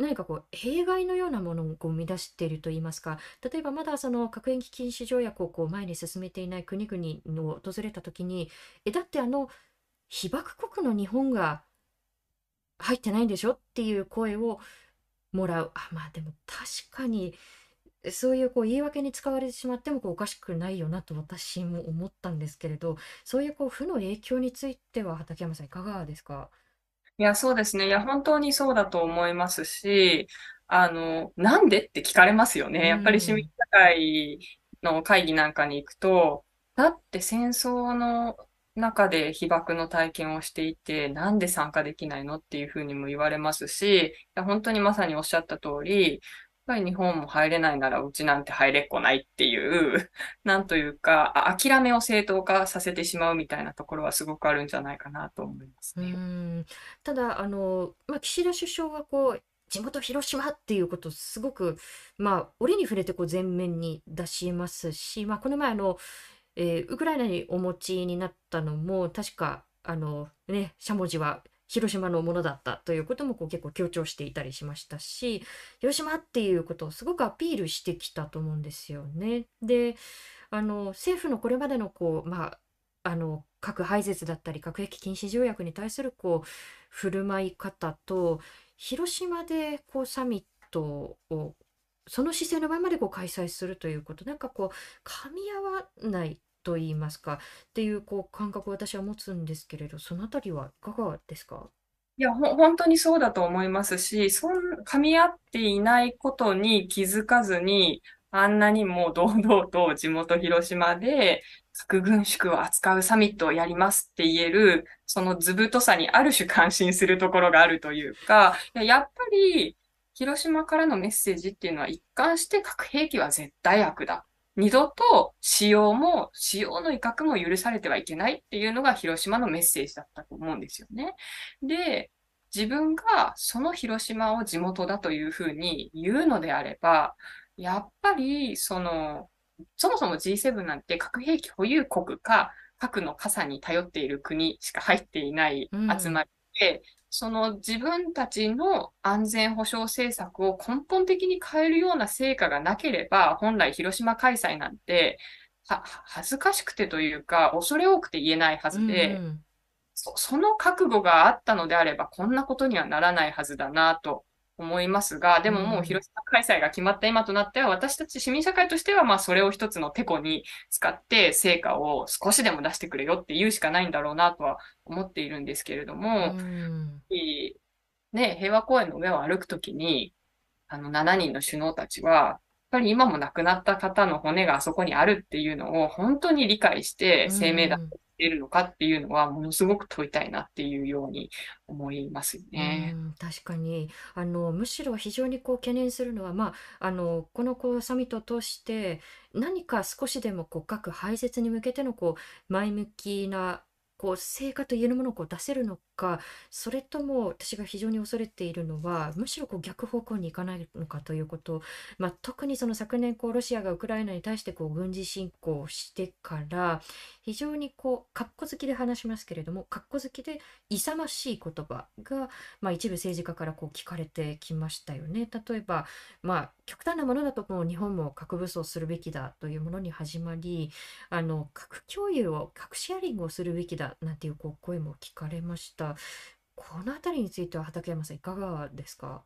何かこう、弊害のようなものをこう生み出しているといいますか、例えばまだその核兵器禁止条約をこう前に進めていない国々を訪れたときに、え、だってあの、被爆国の日本が入ってないんでしょっていう声をもらう。あ、まあでも確かに、そういうこう言い訳に使われてしまってもこうおかしくないよなと私も思ったんですけれど、そういうこう負の影響については畠山さんいかがですか？いや、そうですね。いや、本当にそうだと思いますし、あの、なんでって聞かれますよね。やっぱり市民社会の会議なんかに行くと、だって戦争の中で被爆の体験をしていて、なんで参加できないのっていうふうにも言われますし、いや、本当にまさにおっしゃった通り、ぱり日本も入れないならうちなんて入れっこないっていう、なんというか、諦めを正当化させてしまうみたいなところはすごくあるんじゃないかなと思いますうね。んただあの、まあ、岸田首相はこう地元広島っていうことをすごく、まあ、折に触れてこう前面に出しますし、まあ、この前あの、えーウクライナにお持ちになったのも確かあの、ね、しゃもじは広島のものだったということもこう結構強調していたりしましたし広島っていうことをすごくアピールしてきたと思うんですよね。であの政府のこれまでのこう、まあ、あの核廃絶だったり核兵器禁止条約に対するこう振る舞い方と広島でこうサミットをその姿勢のままでこう開催するということなんかこう噛み合わないと言いますかっていうこう感覚を私は持つんですけれどそのあたりはいかがですか？いや、ほ、本当にそうだと思いますし、そん、噛み合っていないことに気づかずに、あんなにも堂々と地元広島で核軍縮を扱うサミットをやりますって言える、その図太さにある種感心するところがあるというか、やっぱり広島からのメッセージっていうのは一貫して核兵器は絶対悪だ。二度と使用も、使用の威嚇も許されてはいけないっていうのが広島のメッセージだったと思うんですよね。で、自分がその広島を地元だというふうに言うのであれば、やっぱり、その、そもそも G7 なんて核兵器保有国か、核の傘に頼っている国しか入っていない集まりで、うん、その自分たちの安全保障政策を根本的に変えるような成果がなければ、本来広島開催なんて、は、恥ずかしくてというか、恐れ多くて言えないはずで、うん、そその覚悟があったのであれば、こんなことにはならないはずだなと思いますが、でももう広島開催が決まった今となっては、私たち市民社会としては、まあそれを一つのテコに使って成果を少しでも出してくれよって言うしかないんだろうなとは思っているんですけれども、ね、平和公園の上を歩くときに、あの7人の首脳たちは、やっぱり今も亡くなった方の骨があそこにあるっていうのを本当に理解して声明だっっているのかっていうのはものすごく問いたいなっていうように思いますよね。うん確かにあのむしろ非常にこう懸念するのは、まあ、あのこのこうサミットを通して何か少しでもこう核廃絶に向けてのこう前向きなこう成果と言えるものをこう出せるのかそれとも私が非常に恐れているのはむしろこう逆方向に行かないのかということ、まあ、特にその昨年こうロシアがウクライナに対してこう軍事侵攻してから非常にこう格好好きで話しますけれども格好好きで勇ましい言葉が、まあ、一部政治家からこう聞かれてきましたよね。例えば、まあ、極端なものだともう日本も核武装するべきだというものに始まりあの核共有を核シェアリングをするべきだなんていうこう声も聞かれました。この辺りについては畠山さんいかがですか？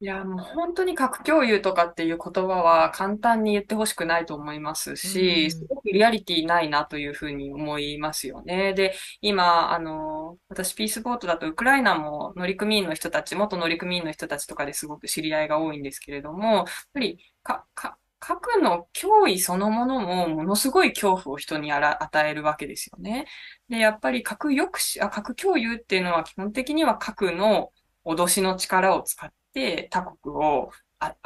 いや、もう本当に核共有とかっていう言葉は簡単に言ってほしくないと思いますし、すごくリアリティないなというふうに思いますよね。で、今、あの、私ピースボートだとウクライナも乗組員の人たち、元乗組員の人たちとかですごく知り合いが多いんですけれども、やっぱり、か、か、核の脅威そのものもものすごい恐怖を人にあら与えるわけですよね。で、やっぱり核抑止、あ、核共有っていうのは基本的には核の脅しの力を使って、他国を、あ、で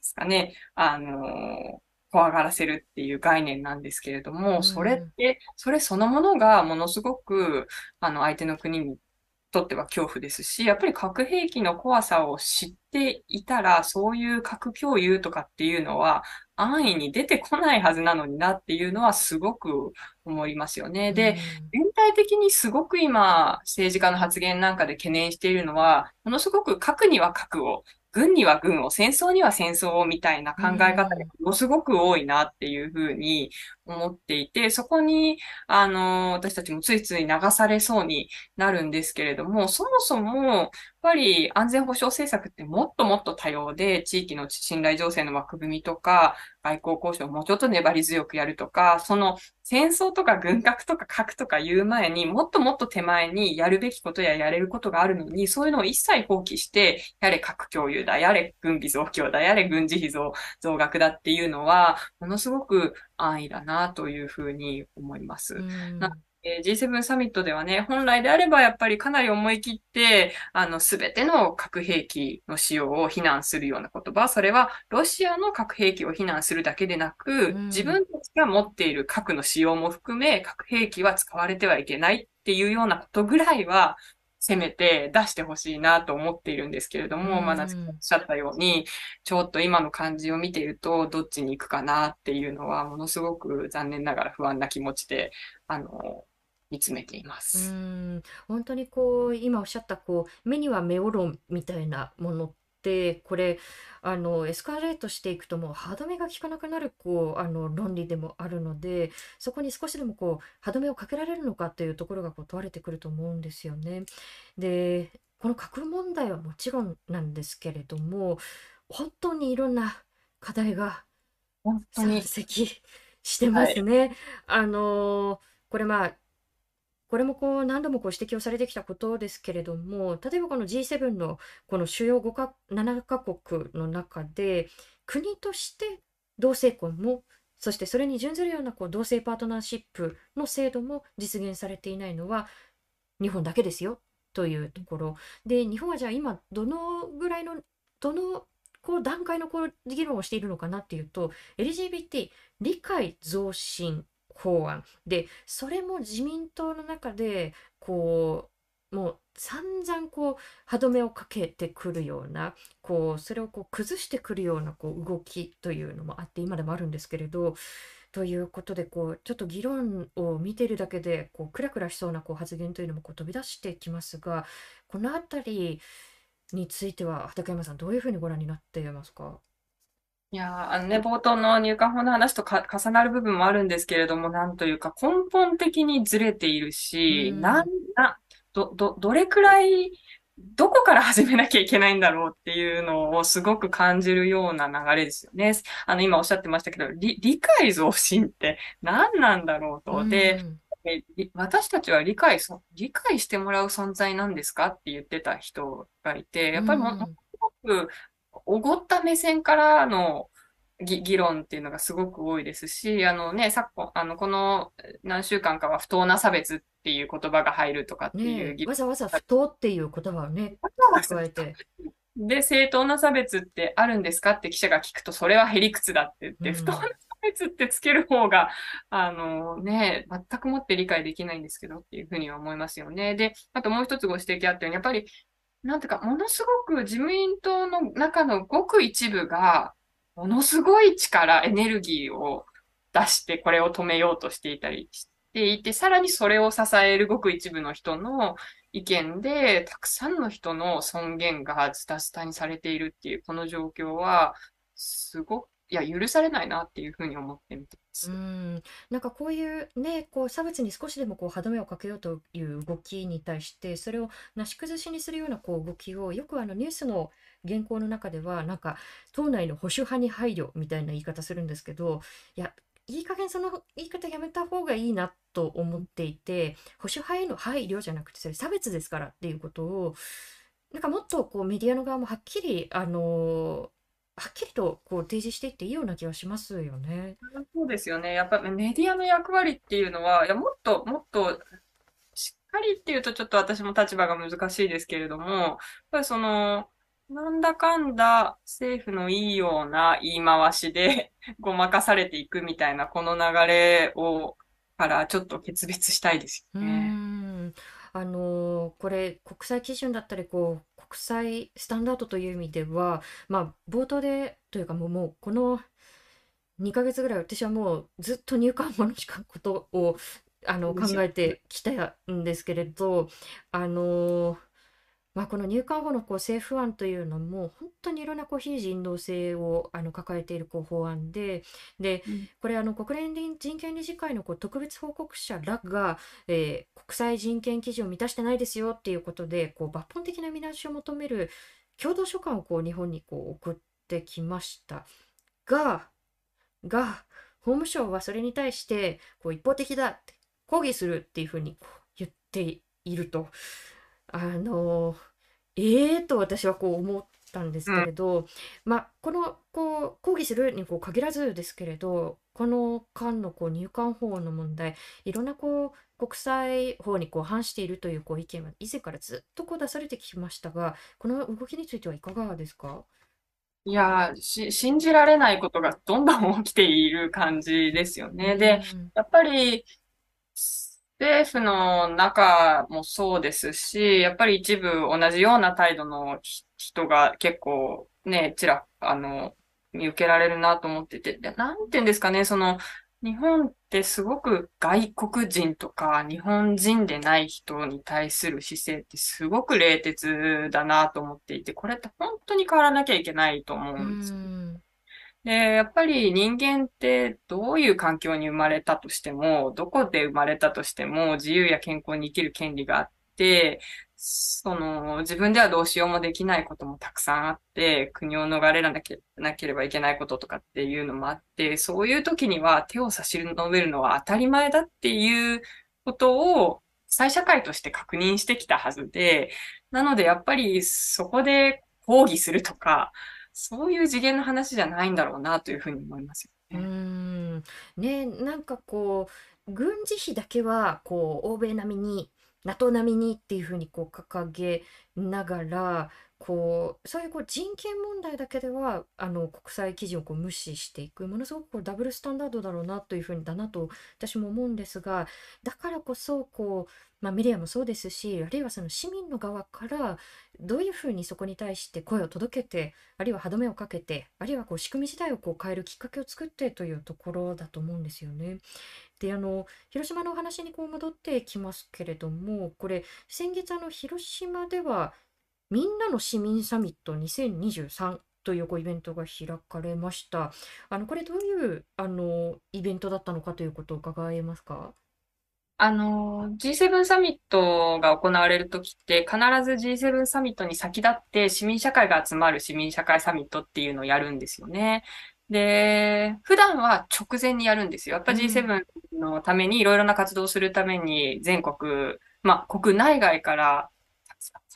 すかね、あの、怖がらせるっていう概念なんですけれども、それって、それそのものがものすごく、あの、相手の国にとっては恐怖ですし、やっぱり核兵器の怖さを知っていたら、そういう核共有とかっていうのは安易に出てこないはずなのになっていうのはすごく思いますよね。で、全体的にすごく今、政治家の発言なんかで懸念しているのは、ものすごく核には核を、軍には軍を、戦争には戦争をみたいな考え方がものすごく多いなっていうふうに思っていて、そこに、あの、私たちもついつい流されそうになるんですけれども、そもそも、やっぱり安全保障政策ってもっともっと多様で、地域の信頼情勢の枠組みとか、外交交渉をもうちょっと粘り強くやるとか、その戦争とか軍拡とか核とか言う前にもっともっと手前にやるべきことややれることがあるのに、そういうのを一切放棄して、やれ核共有だ、やれ軍備増強だ、やれ軍事費増増額だっていうのは、ものすごく安易だなというふうに思います。なえ G7 サミットではね、本来であればやっぱりかなり思い切って、あの、すべての核兵器の使用を非難するような言葉、それはロシアの核兵器を非難するだけでなく、自分たちが持っている核の使用も含め、核兵器は使われてはいけないっていうようなことぐらいは、せめて出してほしいなと思っているんですけれども、まあ、夏おっしゃったように、ちょっと今の感じを見ていると、どっちに行くかなっていうのは、ものすごく残念ながら不安な気持ちで、あの、見つめています。うん本当にこう今おっしゃったこう目には目を論みたいなものってこれあのエスカレートしていくともう歯止めが効かなくなるこうあの論理でもあるのでそこに少しでもこう歯止めをかけられるのかっていうところがこう問われてくると思うんですよね。でこの核問題はもちろんなんですけれども本当にいろんな課題が本当に山積してますね。あのーこれまあ、これもこう何度もこう指摘をされてきたことですけれども、例えばこの G7 のこの主要5か7カ国の中で、国として同性婚も、そしてそれに準ずるようなこう同性パートナーシップの制度も実現されていないのは日本だけですよというところ。で、日本はじゃあ今どのぐらいの、どのこう段階のこう議論をしているのかなっていうと、LGBT 理解増進法案。で、それも自民党の中でこうもう散々こう歯止めをかけてくるようなこうそれをこう崩してくるようなこう動きというのもあって今でもあるんですけれどということでこうちょっと議論を見ているだけでこうクラクラしそうなこう発言というのもこう飛び出してきますがこの辺りについては畠山さんどういうふうにご覧になっていますか？いやー、あのね、冒頭の入管法の話とか重なる部分もあるんですけれども、なんというか根本的にずれているし、うんなん、な、ど、ど、どれくらい、どこから始めなきゃいけないんだろうっていうのをすごく感じるような流れですよね。あの、今おっしゃってましたけど、理、理解増進って何なんだろうと。で、うんえり私たちは理解そ、理解してもらう存在なんですかって言ってた人がいて、やっぱりも、うんものすごくおごった目線からの議議論っていうのがすごく多いですし、あのね、昨今、あの、この何週間かは不当な差別っていう言葉が入るとかっていうねえわざわざ不当っていう言葉をね加えて。で、正当な差別ってあるんですかって記者が聞くと、それはへりくつだって言って、うん不当な差別ってつける方が、あのね、全くもって理解できないんですけどっていうふうには思いますよね。で、あともう一つご指摘あったように、やっぱり、なんていうか、ものすごく自民党の中のごく一部が、ものすごい力、エネルギーを出してこれを止めようとしていたりしていて、さらにそれを支えるごく一部の人の意見で、たくさんの人の尊厳がズタズタにされているっていう、この状況は、すごく、いや、許されないなっていうふうに思って見てまうす。ん、なんかこういうね、こう差別に少しでもこう歯止めをかけようという動きに対して、それをなし崩しにするようなこう動きを、よくあのニュースの原稿の中では、なんか党内の保守派に配慮みたいな言い方するんですけど、いや、いい加減その言い方やめた方がいいなと思っていて、保守派への配慮じゃなくて、それ差別ですからっていうことを、なんかもっとこうメディアの側もはっきり、あのはっきりとこう提示していっていいような気がしますよね。そうですよね。やっぱメディアの役割っていうのは、いや、もっと、もっと、しっかりっていうとちょっと私も立場が難しいですけれども、やっぱりその、なんだかんだ政府のいいような言い回しで ごまかされていくみたいなこの流れを、からちょっと決別したいですよね。ん、あのこれ国際基準だったりこう国際スタンダードという意味では、まあ、冒頭でというかもう、もうこの2ヶ月ぐらい私はもうずっと入管法のことをあの考えてきたんですけれどあのまあ、この入管法のこう政府案というのも本当にいろんなこう非人道性をあの抱えているこう法案ででうんこれあの国連人権理事会のこう特別報告者らが、えー国際人権基準を満たしてないですよっていうことでこう抜本的な見直しを求める共同書簡をこう日本にこう送ってきましたがが法務省はそれに対してこう一方的だって抗議するっていうふうにこう言っていると。あのええー、と私はこう思ったんですけれど、まあこのこう抗議するにこう限らずですけれどこの間のこう入管法の問題いろんなこう国際法にこう反しているというこう意見は以前からずっとこう出されてきましたがこの動きについてはいかがですか？いやーし、信じられないことがどんどん起きている感じですよね。で、うん。やっぱり、政府の中もそうですし、やっぱり一部同じような態度の人が結構ね、ちら、あの、見受けられるなと思ってて、なんて言うんですかね、その、日本ってすごく外国人とか日本人でない人に対する姿勢ってすごく冷徹だなと思っていて、これって本当に変わらなきゃいけないと思うんです。で、やっぱり人間ってどういう環境に生まれたとしても、どこで生まれたとしても自由や健康に生きる権利があって、その、自分ではどうしようもできないこともたくさんあって、国を逃れなけなければいけないこととかっていうのもあって、そういう時には手を差し伸べるのは当たり前だっていうことを、際社会として確認してきたはずで、なのでやっぱりそこで抗議するとか、そういう次元の話じゃないんだろうなというふうに思いますよね。ん。ね、なんかこう、軍事費だけは、こう、欧米並みに、NATO 並みにっていうふうにこう掲げながら、こうそういうこう人権問題だけではあの国際基準をこう無視していくものすごくこうダブルスタンダードだろうなというふうにだなと私も思うんですがだからこそこう、まあ、メディアもそうですしあるいはその市民の側からどういうふうにそこに対して声を届けてあるいは歯止めをかけてあるいはこう仕組み自体をこう変えるきっかけを作ってというところだと思うんですよね。であの広島のお話にこう戻ってきますけれどもこれ先月あの広島ではみんなの市民サミット2023というこうイベントが開かれました。あのこれどういうあのイベントだったのかということを伺えますか？あの、G7 サミットが行われるときって、必ず G7 サミットに先立って市民社会が集まる市民社会サミットっていうのをやるんですよね。で、普段は直前にやるんですよ。やっぱ G7 のためにいろいろな活動をするために全国、まあ国内外からく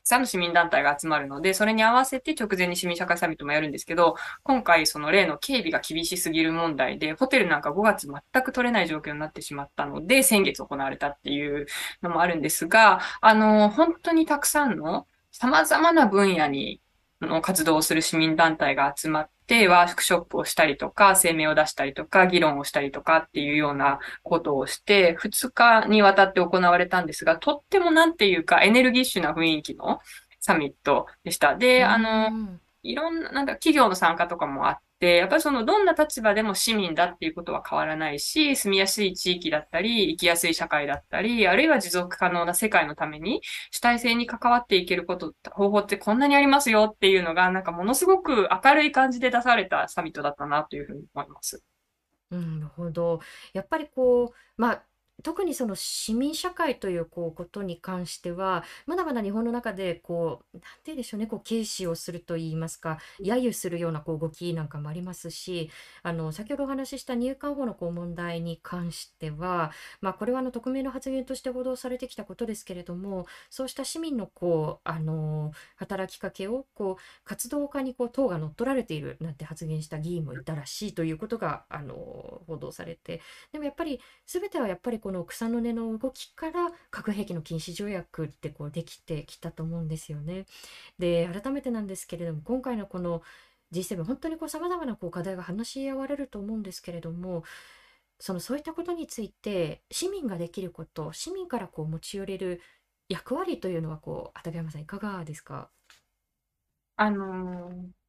さんの市民団体が集まるので、それに合わせて直前に市民社会サミットもやるんですけど、今回その例の警備が厳しすぎる問題で、ホテルなんか5月全く取れない状況になってしまったので、先月行われたっていうのもあるんですが、あの、本当にたくさんの様々な分野にの活動をする市民団体が集まって、ワークショップをしたりとか、声明を出したりとか、議論をしたりとかっていうようなことをして、2日にわたって行われたんですが、とってもなんていうかエネルギッシュな雰囲気のサミットでした。で、あの、いろんな、なんか企業の参加とかもあって、やっぱりそのどんな立場でも市民だっていうことは変わらないし、住みやすい地域だったり、生きやすい社会だったり、あるいは持続可能な世界のために主体性に関わっていけること、方法ってこんなにありますよっていうのが、なんかものすごく明るい感じで出されたサミットだったなというふうに思います。なるほど。やっぱりこう、まあ、特にその市民社会というこうことに関してはまだまだ日本の中でこうなんて言うんでしょうねこう軽視をするといいますか揶揄するようなこう動きなんかもありますしあの先ほどお話しした入管法のこう問題に関しては、まあ、これはあの匿名の発言として報道されてきたことですけれどもそうした市民のこうあの働きかけをこう活動家にこう党が乗っ取られているなんて発言した議員もいたらしいということがあの報道されて。でもやっぱり全てはやっぱりこの草の根の動きから核兵器の禁止条約ってこうできてきたと思うんですよね。で改めてなんですけれども今回のこの G7 本当にさまざまなこう課題が話し合われると思うんですけれどもそのそういったことについて市民ができること市民からこう持ち寄れる役割というのはこう畠山さんいかがですか？あのー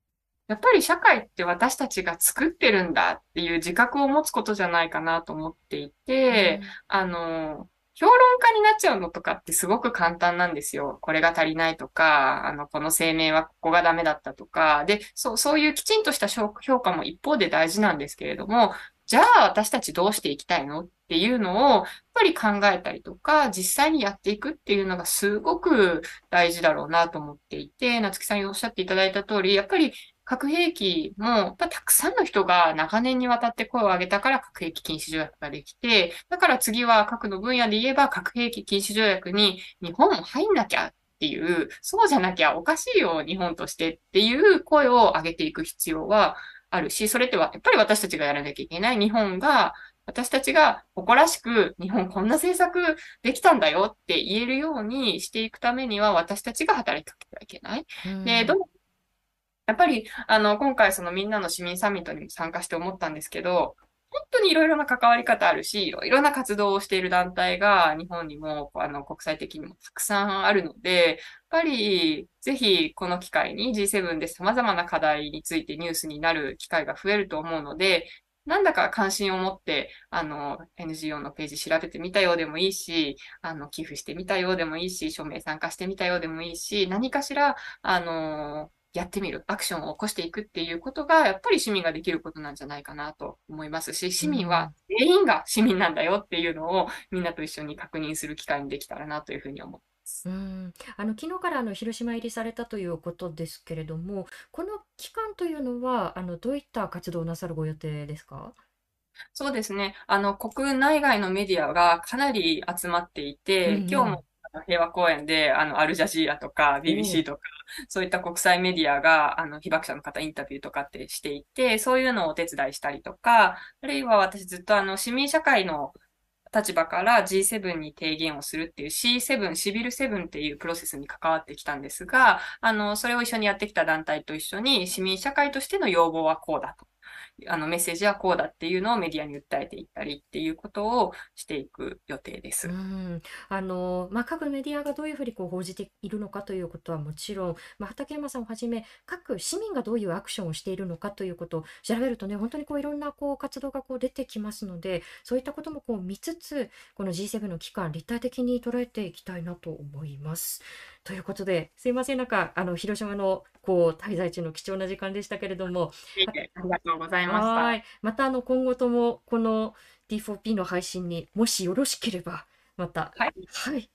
やっぱり社会って私たちが作ってるんだっていう自覚を持つことじゃないかなと思っていて、うん、あの、評論家になっちゃうのとかってすごく簡単なんですよ。これが足りないとか、あの、この声明はここがダメだったとか、で、そう、そういうきちんとした評価も一方で大事なんですけれども、じゃあ私たちどうしていきたいのっていうのを、やっぱり考えたりとか、実際にやっていくっていうのがすごく大事だろうなと思っていて、夏木さんにおっしゃっていただいた通り、やっぱり核兵器も、やっぱたくさんの人が長年にわたって声を上げたから核兵器禁止条約ができて、だから次は核の分野で言えば核兵器禁止条約に日本も入んなきゃっていう、そうじゃなきゃおかしいよ、日本としてっていう声を上げていく必要はあるし、それってはやっぱり私たちがやらなきゃいけない。日本が、私たちが誇らしく日本こんな政策できたんだよって言えるようにしていくためには私たちが働きかけてはいけない。で、どやっぱり、あの、今回そのみんなの市民サミットにも参加して思ったんですけど、本当にいろいろな関わり方あるし、いろいろな活動をしている団体が日本にも、あの、国際的にもたくさんあるので、やっぱり、ぜひこの機会に G7 で様々な課題についてニュースになる機会が増えると思うので、なんだか関心を持って、あの、NGO のページ調べてみたようでもいいし、あの、寄付してみたようでもいいし、署名参加してみたようでもいいし、何かしら、あの、やってみる、アクションを起こしていくっていうことが、やっぱり市民ができることなんじゃないかなと思いますし、市民は全員が市民なんだよっていうのをみんなと一緒に確認する機会にできたらなというふうに思ます。うん、あの昨日からあの広島入りされたということですけれども、この期間というのはあのどういった活動をなさるご予定ですか？そうですね。あの、国内外のメディアがかなり集まっていて、うんうん今日も平和公園で、あの、アルジャジーラとか BBC とか、そういった国際メディアが、あの、被爆者の方インタビューとかってしていて、そういうのをお手伝いしたりとか、あるいは私ずっとあの、市民社会の立場から G7 に提言をするっていう C7、シビル7っていうプロセスに関わってきたんですが、あの、それを一緒にやってきた団体と一緒に市民社会としての要望はこうだと。あのメッセージはこうだっていうのをメディアに訴えていったりっていうことをしていく予定です。うん、あの、まあ、各メディアがどういうふうにこう報じているのかということはもちろん、まあ、畠山さんをはじめ、各市民がどういうアクションをしているのかということを調べるとね、本当にこういろんなこう活動がこう出てきますので、そういったこともこう見つつ、この G7 の期間、立体的に捉えていきたいなと思います。ということで、すいません、なんか、あの、広島のこう滞在中の貴重な時間でしたけれども、ありがとうございました。はい。またあの今後ともこの D4P の配信にもしよろしければまたはい。はい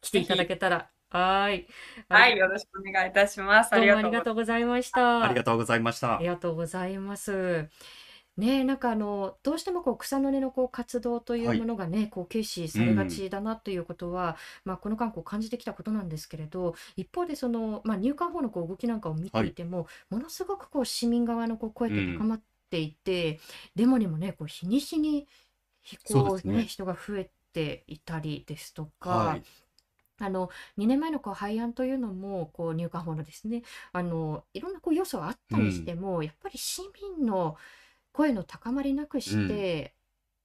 来ていただけたらはい。はい、よろしくお願いいたします。どうもありがうとうございました。ありがとうございましたあり。がとうございます。ねえ、なんかあのどうしてもこう草の根のこう活動というはいものがね、こう軽視されがちだなということは、まあこの間こう感じてきたことなんですけれど、一方でそのまあ入管法のこう動きなんかを見ていても、ものすごくこう市民側のこう声って高まっていて、デモにもねこう日に日にこうそうですねね人が増えていたりですとか。はい。あの2年前のこう廃案というのもこう入管法のですねあのいろんなこう要素はあったにしても、やっぱり市民の声の高まりなくして、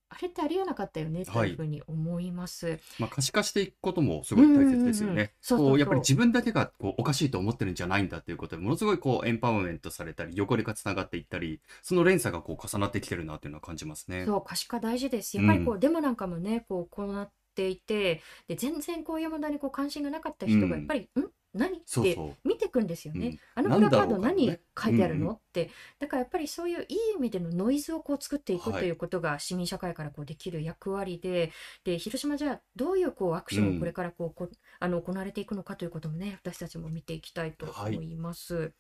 あれってありえなかったよねとはいいうふうに思います。まあ、可視化していくこともすごい大切ですようんうんうんね。こうやっぱり自分だけがこうおかしいと思ってるんじゃないんだということでものすごいこうエンパワーメントされたり横でがつながっていったりその連鎖がこう重なってきてるなというのは感じますね。そう可視化大事です。やっぱりこう、うんデモなんかもねこうこうなっていてで全然こういう問題にこう関心がなかった人がやっぱり「ん？何?」って。見てくんですよね。うんあのプラカード何ね書いてあるの、って。だからやっぱりそういういい意味でのノイズをこう作っていくはいということが市民社会からこうできる役割で、で、広島じゃあどういうこうアクションをこれからこう、こあの行われていくのかということもね、私たちも見ていきたいと思います。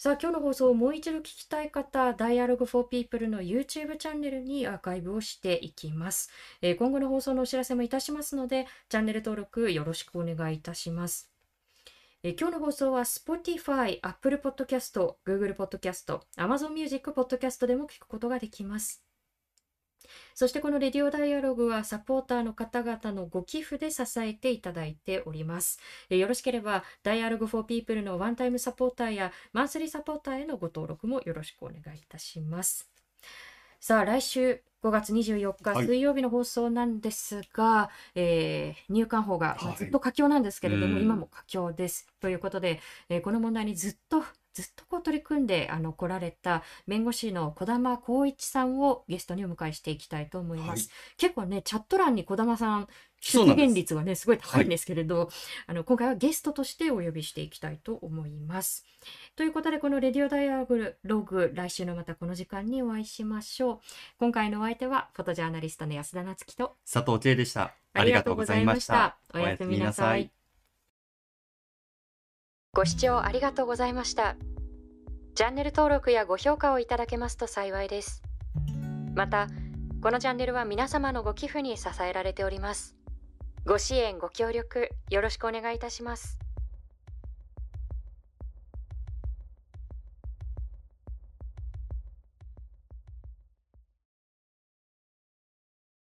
さあ今日の放送をもう一度聞きたい方、Dialogue for People の YouTube チャンネルにアーカイブをしていきます。えー今後の放送のお知らせもいたしますので、チャンネル登録よろしくお願いいたします。え今日の放送は Spotify、Apple Podcast、Google Podcast、Amazon Music Podcast でも聞くことができます。そしてこのレディオダイアログはサポーターの方々のご寄付で支えていただいております。よろしければ Dialogue for People のワンタイムサポーターやマンスリーサポーターへのご登録もよろしくお願いいたします。さあ来週5月24日はい水曜日の放送なんですが、えー入管法が、まあはいずっと佳境なんですけれども、うん今も佳境です。ということで、えーこの問題にずっとずっとこう取り組んであの来られた弁護士の児玉光一さんをゲストにお迎えしていきたいと思います。結構ねチャット欄に児玉さん出現率はねすごい高いんですけれど、あの今回はゲストとしてお呼びしていきたいと思います。ということでこのレディオダイアログ来週のまたこの時間にお会いしましょう。今回のお相手はフォトジャーナリストの安田夏樹と佐藤千恵でした。ありがとうございました。ありがとうございましたおやすみなさい。ご視聴ありがとうございました。チャンネル登録やご評価をいただけますと幸いです。また、このチャンネルは皆様のご寄付に支えられております。ご支援、ご協力、よろしくお願いいたします。